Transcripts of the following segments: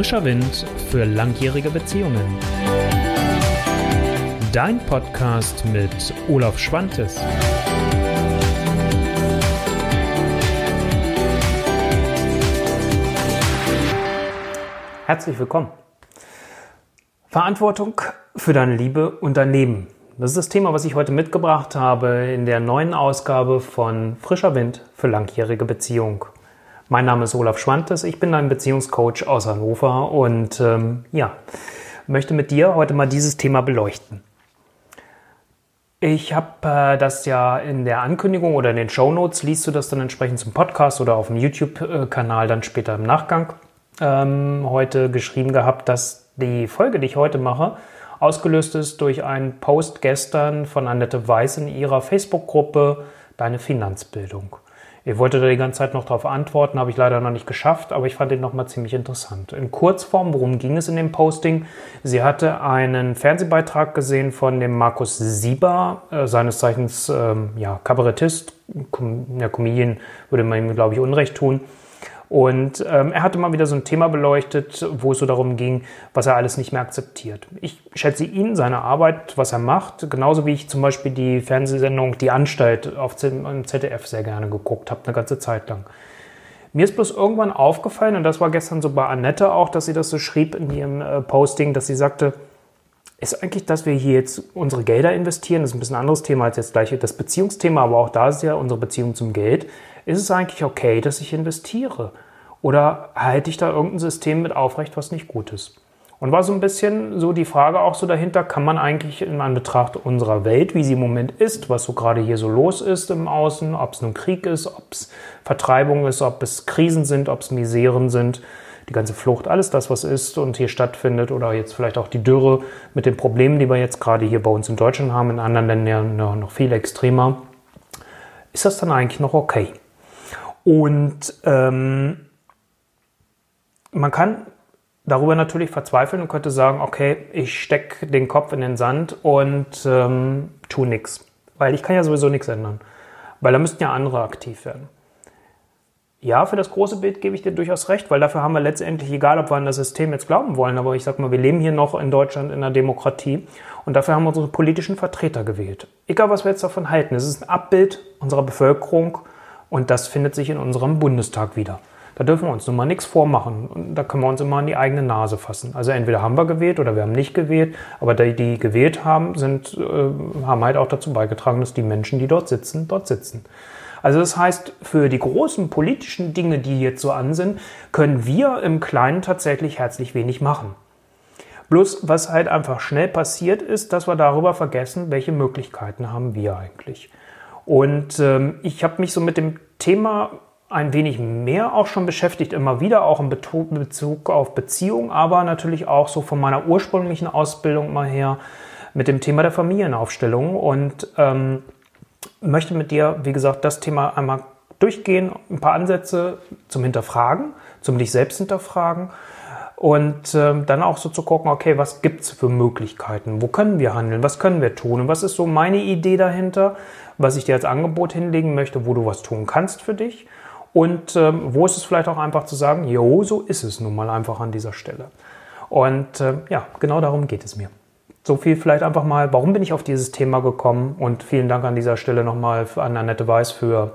Frischer Wind für langjährige Beziehungen. Dein Podcast mit Olaf Schwantes. Herzlich willkommen. Verantwortung für deine Liebe und dein Leben. Das ist das Thema, was ich heute mitgebracht habe in der neuen Ausgabe von Frischer Wind für langjährige Beziehung. Mein Name ist Olaf Schwantes, ich bin ein Beziehungscoach aus Hannover und ähm, ja, möchte mit dir heute mal dieses Thema beleuchten. Ich habe äh, das ja in der Ankündigung oder in den Show Notes, liest du das dann entsprechend zum Podcast oder auf dem YouTube-Kanal dann später im Nachgang ähm, heute geschrieben gehabt, dass die Folge, die ich heute mache, ausgelöst ist durch einen Post gestern von Annette Weiß in ihrer Facebook-Gruppe Deine Finanzbildung. Ich wollte da die ganze Zeit noch darauf antworten, habe ich leider noch nicht geschafft, aber ich fand ihn nochmal ziemlich interessant. In Kurzform, worum ging es in dem Posting? Sie hatte einen Fernsehbeitrag gesehen von dem Markus Sieber, äh, seines Zeichens ähm, ja, Kabarettist, Com ja, Comedian würde man ihm, glaube ich, Unrecht tun. Und ähm, er hatte mal wieder so ein Thema beleuchtet, wo es so darum ging, was er alles nicht mehr akzeptiert. Ich schätze ihn, seine Arbeit, was er macht, genauso wie ich zum Beispiel die Fernsehsendung Die Anstalt auf ZDF sehr gerne geguckt habe, eine ganze Zeit lang. Mir ist bloß irgendwann aufgefallen, und das war gestern so bei Annette auch, dass sie das so schrieb in ihrem äh, Posting, dass sie sagte, ist eigentlich, dass wir hier jetzt unsere Gelder investieren, das ist ein bisschen ein anderes Thema als jetzt gleich das Beziehungsthema, aber auch da ist ja unsere Beziehung zum Geld, ist es eigentlich okay, dass ich investiere? Oder halte ich da irgendein System mit aufrecht, was nicht gut ist? Und war so ein bisschen so die Frage auch so dahinter, kann man eigentlich in Anbetracht unserer Welt, wie sie im Moment ist, was so gerade hier so los ist im Außen, ob es nun Krieg ist, ob es Vertreibung ist, ob es Krisen sind, ob es Miseren sind, die ganze Flucht, alles das, was ist und hier stattfindet oder jetzt vielleicht auch die Dürre mit den Problemen, die wir jetzt gerade hier bei uns in Deutschland haben, in anderen Ländern noch viel extremer, ist das dann eigentlich noch okay? Und ähm, man kann darüber natürlich verzweifeln und könnte sagen, okay, ich stecke den Kopf in den Sand und ähm, tu nichts. Weil ich kann ja sowieso nichts ändern. Weil da müssten ja andere aktiv werden. Ja, für das große Bild gebe ich dir durchaus recht, weil dafür haben wir letztendlich, egal ob wir an das System jetzt glauben wollen, aber ich sag mal, wir leben hier noch in Deutschland in einer Demokratie und dafür haben wir unsere politischen Vertreter gewählt. Egal, was wir jetzt davon halten, es ist ein Abbild unserer Bevölkerung und das findet sich in unserem Bundestag wieder. Da dürfen wir uns nun mal nichts vormachen. Da können wir uns immer an die eigene Nase fassen. Also entweder haben wir gewählt oder wir haben nicht gewählt. Aber die, die gewählt haben, sind, äh, haben halt auch dazu beigetragen, dass die Menschen, die dort sitzen, dort sitzen. Also das heißt, für die großen politischen Dinge, die jetzt so an sind, können wir im Kleinen tatsächlich herzlich wenig machen. Bloß was halt einfach schnell passiert ist, dass wir darüber vergessen, welche Möglichkeiten haben wir eigentlich. Und ähm, ich habe mich so mit dem Thema ein wenig mehr auch schon beschäftigt, immer wieder auch in Bezug auf Beziehung, aber natürlich auch so von meiner ursprünglichen Ausbildung mal her mit dem Thema der Familienaufstellung und ähm, möchte mit dir, wie gesagt, das Thema einmal durchgehen, ein paar Ansätze zum Hinterfragen, zum dich selbst hinterfragen und ähm, dann auch so zu gucken, okay, was gibt's für Möglichkeiten? Wo können wir handeln? Was können wir tun? Und was ist so meine Idee dahinter, was ich dir als Angebot hinlegen möchte, wo du was tun kannst für dich? Und ähm, wo ist es vielleicht auch einfach zu sagen, jo, so ist es nun mal einfach an dieser Stelle. Und äh, ja, genau darum geht es mir. So viel vielleicht einfach mal, warum bin ich auf dieses Thema gekommen? Und vielen Dank an dieser Stelle nochmal an Annette Weiß für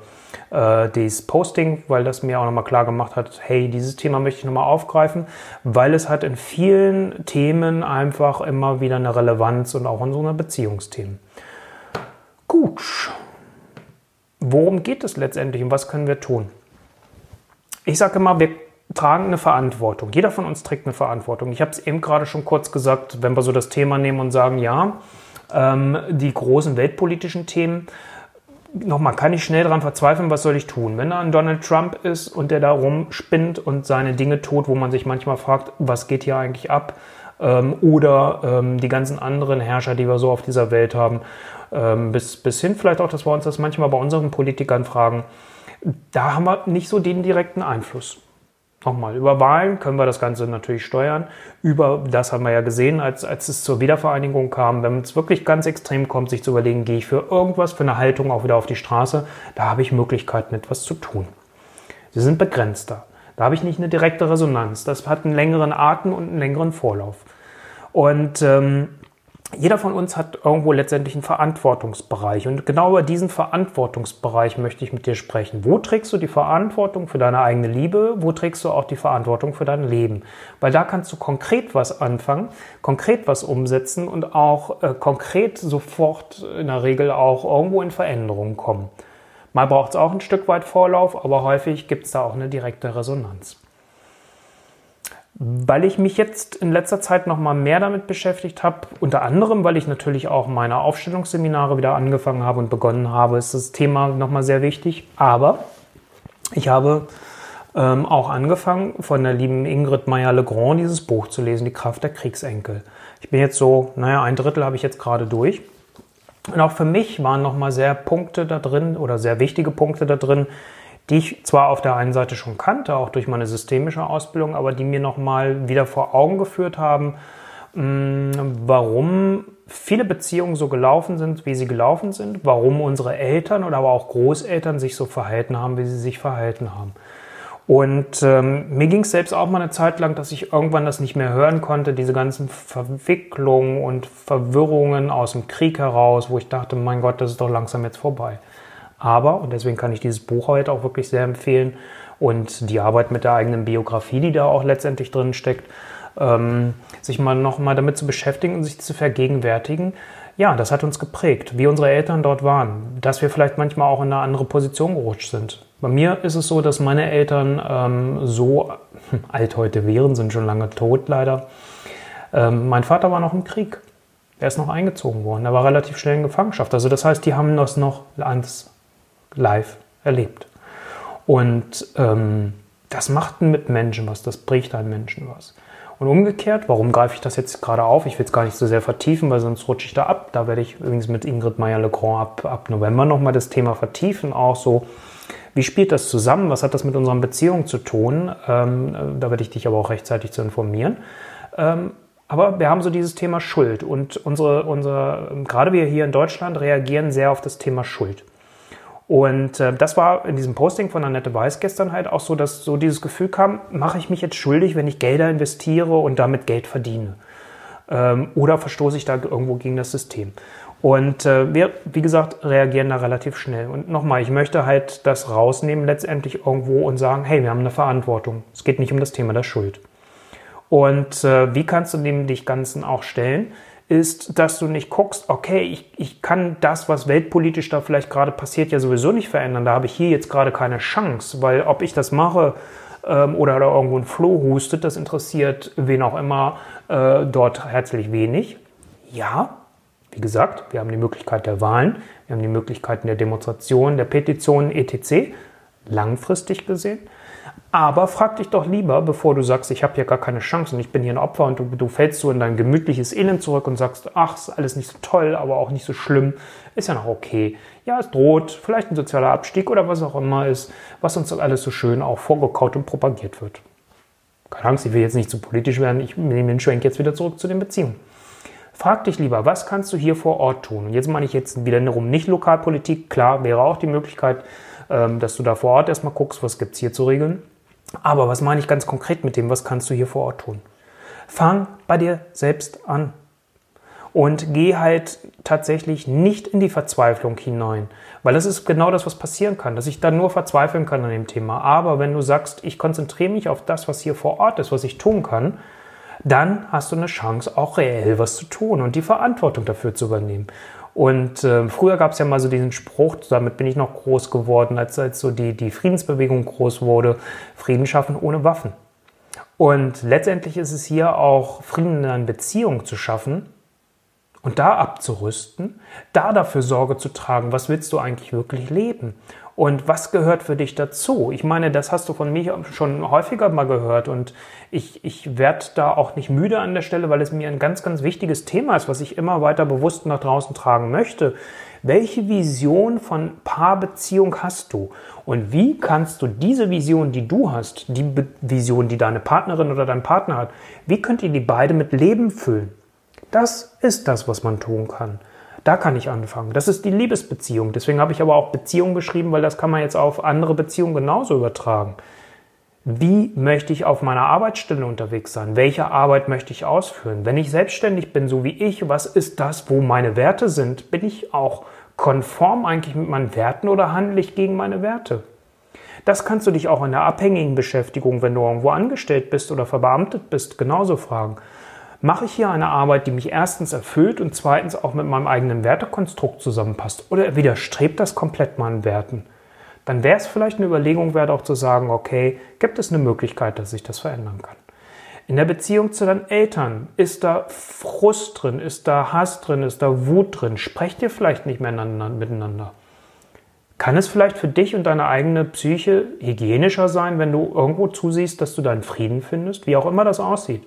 äh, dieses Posting, weil das mir auch nochmal klar gemacht hat, hey, dieses Thema möchte ich nochmal aufgreifen, weil es hat in vielen Themen einfach immer wieder eine Relevanz und auch in so einer Beziehungsthemen. Gut. Worum geht es letztendlich und was können wir tun? Ich sage immer, wir tragen eine Verantwortung. Jeder von uns trägt eine Verantwortung. Ich habe es eben gerade schon kurz gesagt, wenn wir so das Thema nehmen und sagen, ja, ähm, die großen weltpolitischen Themen, nochmal, kann ich schnell daran verzweifeln, was soll ich tun? Wenn da ein Donald Trump ist und der da rumspinnt und seine Dinge tut, wo man sich manchmal fragt, was geht hier eigentlich ab? Ähm, oder ähm, die ganzen anderen Herrscher, die wir so auf dieser Welt haben, ähm, bis, bis hin vielleicht auch, dass wir uns das manchmal bei unseren Politikern fragen, da haben wir nicht so den direkten Einfluss. Nochmal, über Wahlen können wir das Ganze natürlich steuern. Über das haben wir ja gesehen, als, als es zur Wiedervereinigung kam. Wenn es wirklich ganz extrem kommt, sich zu überlegen, gehe ich für irgendwas, für eine Haltung auch wieder auf die Straße, da habe ich Möglichkeiten, etwas zu tun. Sie sind begrenzter. Da habe ich nicht eine direkte Resonanz. Das hat einen längeren Atem und einen längeren Vorlauf. Und ähm, jeder von uns hat irgendwo letztendlich einen Verantwortungsbereich. Und genau über diesen Verantwortungsbereich möchte ich mit dir sprechen. Wo trägst du die Verantwortung für deine eigene Liebe? Wo trägst du auch die Verantwortung für dein Leben? Weil da kannst du konkret was anfangen, konkret was umsetzen und auch äh, konkret sofort in der Regel auch irgendwo in Veränderungen kommen. Mal braucht es auch ein Stück weit Vorlauf, aber häufig gibt es da auch eine direkte Resonanz. Weil ich mich jetzt in letzter Zeit noch mal mehr damit beschäftigt habe, unter anderem, weil ich natürlich auch meine Aufstellungsseminare wieder angefangen habe und begonnen habe, ist das Thema noch mal sehr wichtig. Aber ich habe ähm, auch angefangen, von der lieben Ingrid Meyer-Legrand dieses Buch zu lesen, Die Kraft der Kriegsenkel. Ich bin jetzt so, naja, ein Drittel habe ich jetzt gerade durch. Und auch für mich waren noch mal sehr Punkte da drin oder sehr wichtige Punkte da drin, die ich zwar auf der einen Seite schon kannte, auch durch meine systemische Ausbildung, aber die mir nochmal wieder vor Augen geführt haben, mm, warum viele Beziehungen so gelaufen sind, wie sie gelaufen sind, warum unsere Eltern oder aber auch Großeltern sich so verhalten haben, wie sie sich verhalten haben. Und ähm, mir ging es selbst auch mal eine Zeit lang, dass ich irgendwann das nicht mehr hören konnte, diese ganzen Verwicklungen und Verwirrungen aus dem Krieg heraus, wo ich dachte, mein Gott, das ist doch langsam jetzt vorbei. Aber, und deswegen kann ich dieses Buch heute auch wirklich sehr empfehlen und die Arbeit mit der eigenen Biografie, die da auch letztendlich drin steckt, ähm, sich mal nochmal damit zu beschäftigen und sich zu vergegenwärtigen, ja, das hat uns geprägt, wie unsere Eltern dort waren, dass wir vielleicht manchmal auch in eine andere Position gerutscht sind. Bei mir ist es so, dass meine Eltern ähm, so alt heute wären, sind schon lange tot leider. Ähm, mein Vater war noch im Krieg. Er ist noch eingezogen worden. Er war relativ schnell in Gefangenschaft. Also das heißt, die haben das noch ans live erlebt. Und ähm, das macht mit Menschen was, das bricht einen Menschen was. Und umgekehrt, warum greife ich das jetzt gerade auf? Ich will es gar nicht so sehr vertiefen, weil sonst rutsche ich da ab. Da werde ich übrigens mit Ingrid Meyer-Legrand ab, ab November nochmal das Thema vertiefen. Auch so, wie spielt das zusammen? Was hat das mit unseren Beziehungen zu tun? Ähm, da werde ich dich aber auch rechtzeitig zu informieren. Ähm, aber wir haben so dieses Thema Schuld und unsere, unsere, gerade wir hier in Deutschland reagieren sehr auf das Thema Schuld. Und äh, das war in diesem Posting von Annette Weiß gestern halt auch so, dass so dieses Gefühl kam, mache ich mich jetzt schuldig, wenn ich Gelder investiere und damit Geld verdiene? Ähm, oder verstoße ich da irgendwo gegen das System? Und äh, wir, wie gesagt, reagieren da relativ schnell. Und nochmal, ich möchte halt das rausnehmen letztendlich irgendwo und sagen, hey, wir haben eine Verantwortung. Es geht nicht um das Thema der Schuld. Und äh, wie kannst du dem dich Ganzen auch stellen? ist, dass du nicht guckst, okay, ich, ich kann das, was weltpolitisch da vielleicht gerade passiert, ja sowieso nicht verändern. Da habe ich hier jetzt gerade keine Chance, weil ob ich das mache ähm, oder da irgendwo ein Floh hustet, das interessiert wen auch immer äh, dort herzlich wenig. Ja, wie gesagt, wir haben die Möglichkeit der Wahlen, wir haben die Möglichkeiten der Demonstrationen, der Petitionen, etc. Langfristig gesehen. Aber frag dich doch lieber, bevor du sagst, ich habe hier gar keine Chance und ich bin hier ein Opfer und du, du fällst so in dein gemütliches Elend zurück und sagst, ach, ist alles nicht so toll, aber auch nicht so schlimm, ist ja noch okay. Ja, es droht, vielleicht ein sozialer Abstieg oder was auch immer ist, was uns alles so schön auch vorgekaut und propagiert wird. Keine Angst, ich will jetzt nicht zu politisch werden, ich nehme den Schwenk jetzt wieder zurück zu den Beziehungen. Frag dich lieber, was kannst du hier vor Ort tun? Und jetzt meine ich jetzt wieder darum, nicht Lokalpolitik, klar, wäre auch die Möglichkeit, ähm, dass du da vor Ort erstmal guckst, was gibt es hier zu regeln. Aber was meine ich ganz konkret mit dem? Was kannst du hier vor Ort tun? Fang bei dir selbst an. Und geh halt tatsächlich nicht in die Verzweiflung hinein. Weil das ist genau das, was passieren kann, dass ich dann nur verzweifeln kann an dem Thema. Aber wenn du sagst, ich konzentriere mich auf das, was hier vor Ort ist, was ich tun kann, dann hast du eine Chance, auch reell was zu tun und die Verantwortung dafür zu übernehmen. Und äh, früher gab es ja mal so diesen Spruch, damit bin ich noch groß geworden, als, als so die, die Friedensbewegung groß wurde, Frieden schaffen ohne Waffen. Und letztendlich ist es hier auch Frieden in einer Beziehung zu schaffen und da abzurüsten, da dafür Sorge zu tragen, was willst du eigentlich wirklich leben? Und was gehört für dich dazu? Ich meine, das hast du von mir schon häufiger mal gehört und ich, ich werde da auch nicht müde an der Stelle, weil es mir ein ganz, ganz wichtiges Thema ist, was ich immer weiter bewusst nach draußen tragen möchte. Welche Vision von Paarbeziehung hast du? Und wie kannst du diese Vision, die du hast, die Vision, die deine Partnerin oder dein Partner hat, wie könnt ihr die beide mit Leben füllen? Das ist das, was man tun kann. Da kann ich anfangen. Das ist die Liebesbeziehung. Deswegen habe ich aber auch Beziehung geschrieben, weil das kann man jetzt auf andere Beziehungen genauso übertragen. wie möchte ich auf meiner Arbeitsstelle unterwegs sein? Welche Arbeit möchte ich ausführen? Wenn ich selbstständig bin, so wie ich, was ist das, wo meine Werte sind? Bin ich auch konform eigentlich mit meinen Werten oder handle ich gegen meine Werte? Das kannst du dich auch in der abhängigen Beschäftigung, wenn du irgendwo angestellt bist oder verbeamtet bist, genauso fragen. Mache ich hier eine Arbeit, die mich erstens erfüllt und zweitens auch mit meinem eigenen Wertekonstrukt zusammenpasst? Oder widerstrebt das komplett meinen Werten? dann wäre es vielleicht eine Überlegung wert, auch zu sagen, okay, gibt es eine Möglichkeit, dass sich das verändern kann. In der Beziehung zu deinen Eltern ist da Frust drin, ist da Hass drin, ist da Wut drin. Sprecht ihr vielleicht nicht mehr miteinander? Kann es vielleicht für dich und deine eigene Psyche hygienischer sein, wenn du irgendwo zusiehst, dass du deinen Frieden findest, wie auch immer das aussieht?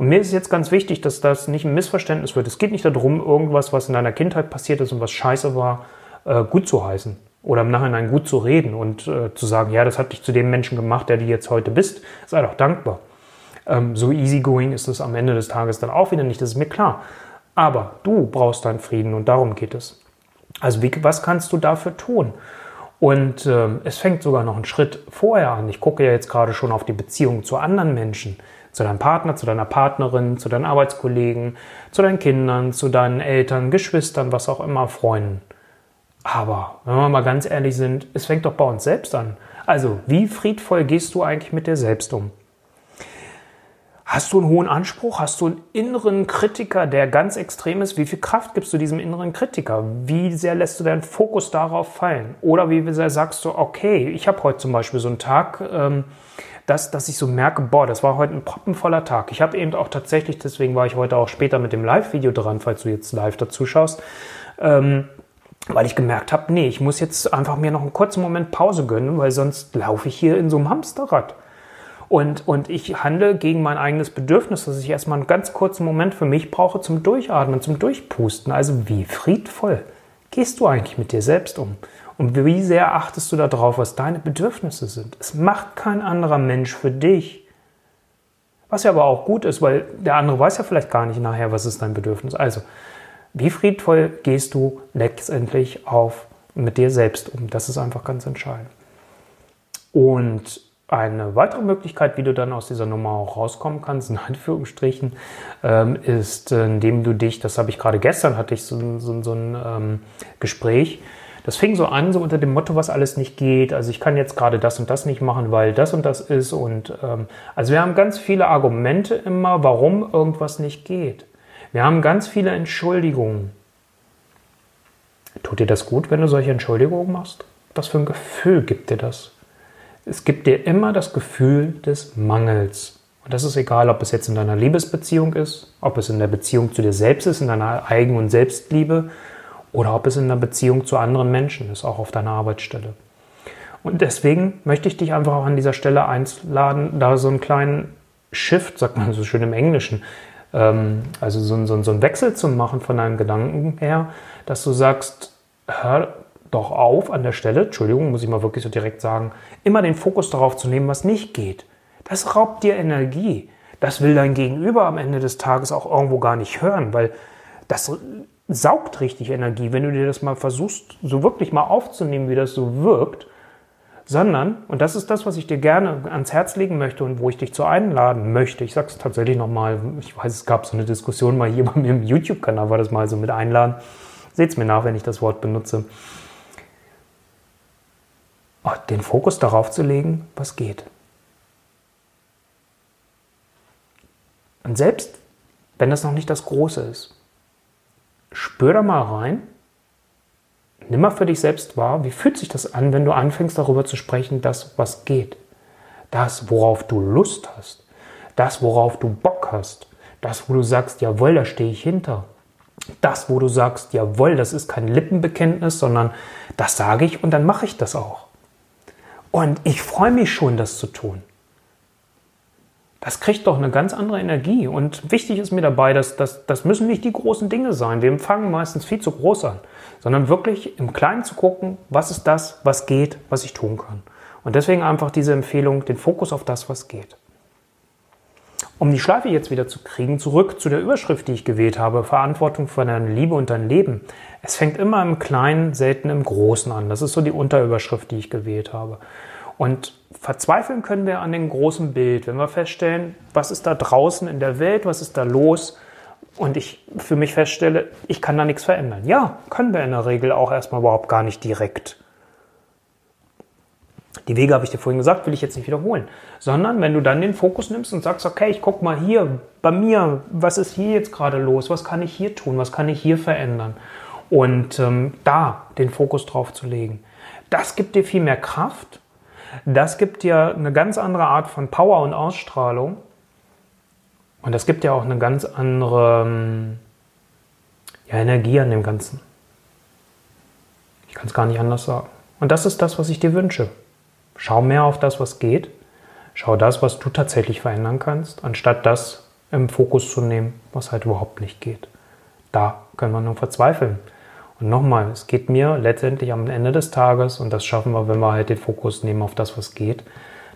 Und mir ist jetzt ganz wichtig, dass das nicht ein Missverständnis wird. Es geht nicht darum, irgendwas, was in deiner Kindheit passiert ist und was scheiße war, äh, gut zu heißen oder im Nachhinein gut zu reden und äh, zu sagen, ja, das hat dich zu dem Menschen gemacht, der du jetzt heute bist, sei doch dankbar. Ähm, so easygoing ist es am Ende des Tages dann auch wieder nicht, das ist mir klar. Aber du brauchst deinen Frieden und darum geht es. Also wie, was kannst du dafür tun? Und äh, es fängt sogar noch einen Schritt vorher an. Ich gucke ja jetzt gerade schon auf die Beziehung zu anderen Menschen, zu deinem Partner, zu deiner Partnerin, zu deinen Arbeitskollegen, zu deinen Kindern, zu deinen Eltern, Geschwistern, was auch immer, Freunden. Aber wenn wir mal ganz ehrlich sind, es fängt doch bei uns selbst an. Also, wie friedvoll gehst du eigentlich mit dir selbst um? Hast du einen hohen Anspruch? Hast du einen inneren Kritiker, der ganz extrem ist? Wie viel Kraft gibst du diesem inneren Kritiker? Wie sehr lässt du deinen Fokus darauf fallen? Oder wie sehr sagst du, okay, ich habe heute zum Beispiel so einen Tag, ähm, dass, dass ich so merke, boah, das war heute ein proppenvoller Tag. Ich habe eben auch tatsächlich, deswegen war ich heute auch später mit dem Live-Video dran, falls du jetzt live dazu schaust, ähm, weil ich gemerkt habe, nee, ich muss jetzt einfach mir noch einen kurzen Moment Pause gönnen, weil sonst laufe ich hier in so einem Hamsterrad. Und, und ich handle gegen mein eigenes Bedürfnis, dass ich erstmal einen ganz kurzen Moment für mich brauche zum Durchatmen, zum Durchpusten. Also wie friedvoll gehst du eigentlich mit dir selbst um? Und wie sehr achtest du darauf, was deine Bedürfnisse sind? Es macht kein anderer Mensch für dich. Was ja aber auch gut ist, weil der andere weiß ja vielleicht gar nicht nachher, was ist dein Bedürfnis. Also wie friedvoll gehst du letztendlich auf mit dir selbst um? Das ist einfach ganz entscheidend. Und eine weitere Möglichkeit, wie du dann aus dieser Nummer auch rauskommen kannst, in Anführungsstrichen, ähm, ist, indem du dich, das habe ich gerade gestern, hatte ich so, so, so ein ähm, Gespräch, das fing so an, so unter dem Motto, was alles nicht geht. Also ich kann jetzt gerade das und das nicht machen, weil das und das ist. Und ähm, also wir haben ganz viele Argumente immer, warum irgendwas nicht geht. Wir haben ganz viele Entschuldigungen. Tut dir das gut, wenn du solche Entschuldigungen machst? Was für ein Gefühl gibt dir das? Es gibt dir immer das Gefühl des Mangels. Und das ist egal, ob es jetzt in deiner Liebesbeziehung ist, ob es in der Beziehung zu dir selbst ist, in deiner Eigen- und Selbstliebe oder ob es in der Beziehung zu anderen Menschen ist, auch auf deiner Arbeitsstelle. Und deswegen möchte ich dich einfach auch an dieser Stelle einladen, da so einen kleinen Shift, sagt man so schön im Englischen, ähm, also so, so, so einen Wechsel zu machen von deinen Gedanken her, dass du sagst, hör doch auf an der Stelle, Entschuldigung, muss ich mal wirklich so direkt sagen, immer den Fokus darauf zu nehmen, was nicht geht. Das raubt dir Energie. Das will dein Gegenüber am Ende des Tages auch irgendwo gar nicht hören, weil das saugt richtig Energie. Wenn du dir das mal versuchst, so wirklich mal aufzunehmen, wie das so wirkt, sondern, und das ist das, was ich dir gerne ans Herz legen möchte und wo ich dich zu einladen möchte, ich sage es tatsächlich nochmal, ich weiß, es gab so eine Diskussion mal hier bei mir im YouTube-Kanal, war das mal so mit einladen. Seht es mir nach, wenn ich das Wort benutze. Oh, den Fokus darauf zu legen, was geht. Und selbst wenn das noch nicht das Große ist, spür da mal rein nimm mal für dich selbst wahr, wie fühlt sich das an, wenn du anfängst darüber zu sprechen, das, was geht. Das, worauf du Lust hast. Das, worauf du Bock hast. Das, wo du sagst, jawohl, da stehe ich hinter. Das, wo du sagst, jawohl, das ist kein Lippenbekenntnis, sondern das sage ich und dann mache ich das auch. Und ich freue mich schon, das zu tun. Das kriegt doch eine ganz andere Energie. Und wichtig ist mir dabei, dass das, das müssen nicht die großen Dinge sein. Wir empfangen meistens viel zu groß an sondern wirklich im Kleinen zu gucken, was ist das, was geht, was ich tun kann. Und deswegen einfach diese Empfehlung, den Fokus auf das, was geht. Um die Schleife jetzt wieder zu kriegen, zurück zu der Überschrift, die ich gewählt habe, Verantwortung für deine Liebe und dein Leben. Es fängt immer im Kleinen, selten im Großen an. Das ist so die Unterüberschrift, die ich gewählt habe. Und verzweifeln können wir an dem großen Bild, wenn wir feststellen, was ist da draußen in der Welt, was ist da los und ich für mich feststelle, ich kann da nichts verändern. Ja, können wir in der Regel auch erstmal überhaupt gar nicht direkt. Die Wege habe ich dir vorhin gesagt, will ich jetzt nicht wiederholen. Sondern wenn du dann den Fokus nimmst und sagst, okay, ich gucke mal hier bei mir, was ist hier jetzt gerade los, was kann ich hier tun, was kann ich hier verändern. Und ähm, da den Fokus drauf zu legen. Das gibt dir viel mehr Kraft. Das gibt dir eine ganz andere Art von Power und Ausstrahlung. Und das gibt dir auch eine ganz andere ähm, ja, Energie an dem Ganzen. Ich kann es gar nicht anders sagen. Und das ist das, was ich dir wünsche. Schau mehr auf das, was geht. Schau das, was du tatsächlich verändern kannst, anstatt das im Fokus zu nehmen, was halt überhaupt nicht geht. Da können wir nur verzweifeln. Und nochmal, es geht mir letztendlich am Ende des Tages, und das schaffen wir, wenn wir halt den Fokus nehmen auf das, was geht,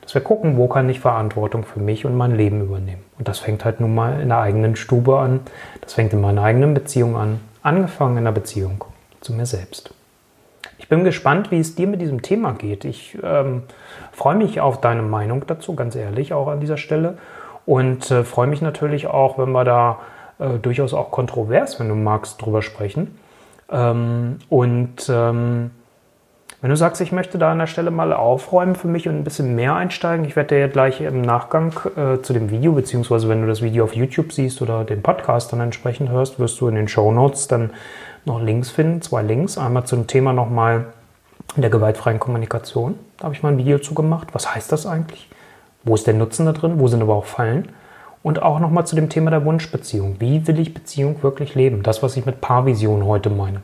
dass wir gucken, wo kann ich Verantwortung für mich und mein Leben übernehmen. Und das fängt halt nun mal in der eigenen Stube an. Das fängt in meiner eigenen Beziehung an. Angefangen in der Beziehung zu mir selbst. Ich bin gespannt, wie es dir mit diesem Thema geht. Ich ähm, freue mich auf deine Meinung dazu, ganz ehrlich, auch an dieser Stelle. Und äh, freue mich natürlich auch, wenn wir da äh, durchaus auch kontrovers, wenn du magst, drüber sprechen. Ähm, und ähm, wenn du sagst, ich möchte da an der Stelle mal aufräumen für mich und ein bisschen mehr einsteigen, ich werde dir gleich im Nachgang äh, zu dem Video, beziehungsweise wenn du das Video auf YouTube siehst oder den Podcast dann entsprechend hörst, wirst du in den Show Notes dann noch Links finden, zwei Links. Einmal zum Thema nochmal der gewaltfreien Kommunikation. Da habe ich mal ein Video zu gemacht. Was heißt das eigentlich? Wo ist der Nutzen da drin? Wo sind aber auch Fallen? Und auch nochmal zu dem Thema der Wunschbeziehung. Wie will ich Beziehung wirklich leben? Das, was ich mit Paarvision heute meine.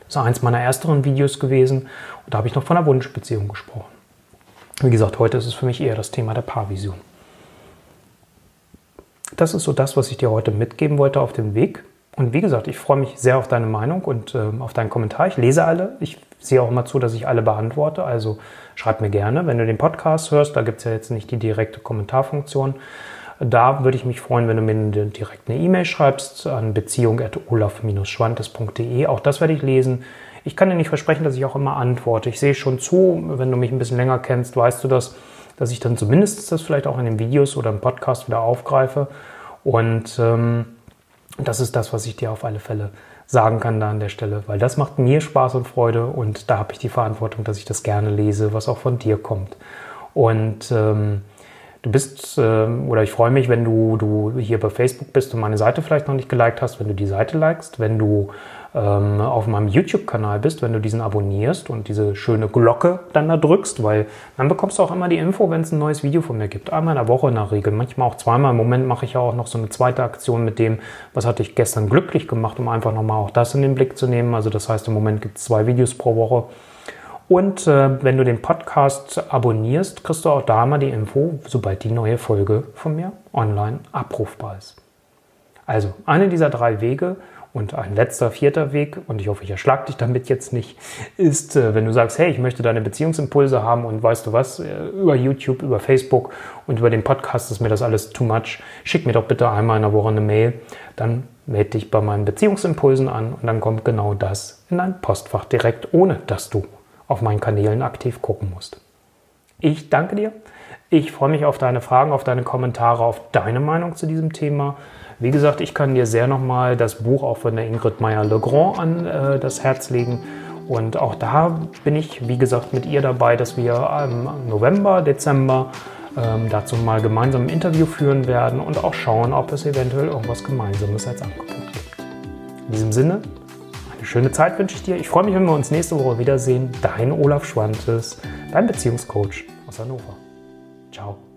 Das ist eins meiner ersteren Videos gewesen und da habe ich noch von der Wunschbeziehung gesprochen. Wie gesagt, heute ist es für mich eher das Thema der Paarvision. Das ist so das, was ich dir heute mitgeben wollte auf dem Weg. Und wie gesagt, ich freue mich sehr auf deine Meinung und äh, auf deinen Kommentar. Ich lese alle. Ich sehe auch immer zu, dass ich alle beantworte. Also schreib mir gerne, wenn du den Podcast hörst. Da gibt es ja jetzt nicht die direkte Kommentarfunktion. Da würde ich mich freuen, wenn du mir direkt eine E-Mail schreibst an beziehung.olaf-schwantes.de. Auch das werde ich lesen. Ich kann dir nicht versprechen, dass ich auch immer antworte. Ich sehe schon zu, wenn du mich ein bisschen länger kennst, weißt du das, dass ich dann zumindest das vielleicht auch in den Videos oder im Podcast wieder aufgreife. Und ähm, das ist das, was ich dir auf alle Fälle sagen kann da an der Stelle, weil das macht mir Spaß und Freude und da habe ich die Verantwortung, dass ich das gerne lese, was auch von dir kommt. Und ähm, du bist, äh, oder ich freue mich, wenn du, du hier bei Facebook bist und meine Seite vielleicht noch nicht geliked hast, wenn du die Seite likest, wenn du ähm, auf meinem YouTube-Kanal bist, wenn du diesen abonnierst und diese schöne Glocke dann da drückst, weil dann bekommst du auch immer die Info, wenn es ein neues Video von mir gibt. Einmal in der Woche in der Regel, manchmal auch zweimal. Im Moment mache ich ja auch noch so eine zweite Aktion mit dem, was hatte ich gestern glücklich gemacht, um einfach nochmal auch das in den Blick zu nehmen. Also das heißt, im Moment gibt es zwei Videos pro Woche. Und äh, wenn du den Podcast abonnierst, kriegst du auch da mal die Info, sobald die neue Folge von mir online abrufbar ist. Also eine dieser drei Wege und ein letzter, vierter Weg, und ich hoffe, ich erschlag dich damit jetzt nicht, ist, äh, wenn du sagst, hey, ich möchte deine Beziehungsimpulse haben und weißt du was, äh, über YouTube, über Facebook und über den Podcast ist mir das alles too much, schick mir doch bitte einmal in der Woche eine Mail, dann melde dich bei meinen Beziehungsimpulsen an und dann kommt genau das in dein Postfach direkt, ohne dass du auf meinen Kanälen aktiv gucken musst. Ich danke dir. Ich freue mich auf deine Fragen, auf deine Kommentare, auf deine Meinung zu diesem Thema. Wie gesagt, ich kann dir sehr nochmal das Buch auch von der Ingrid Meyer-Legrand an äh, das Herz legen. Und auch da bin ich, wie gesagt, mit ihr dabei, dass wir im November, Dezember ähm, dazu mal gemeinsam ein Interview führen werden und auch schauen, ob es eventuell irgendwas Gemeinsames als Angebot gibt. In diesem Sinne, schöne Zeit wünsche ich dir. Ich freue mich, wenn wir uns nächste Woche wiedersehen. Dein Olaf Schwantes, dein Beziehungscoach aus Hannover. Ciao.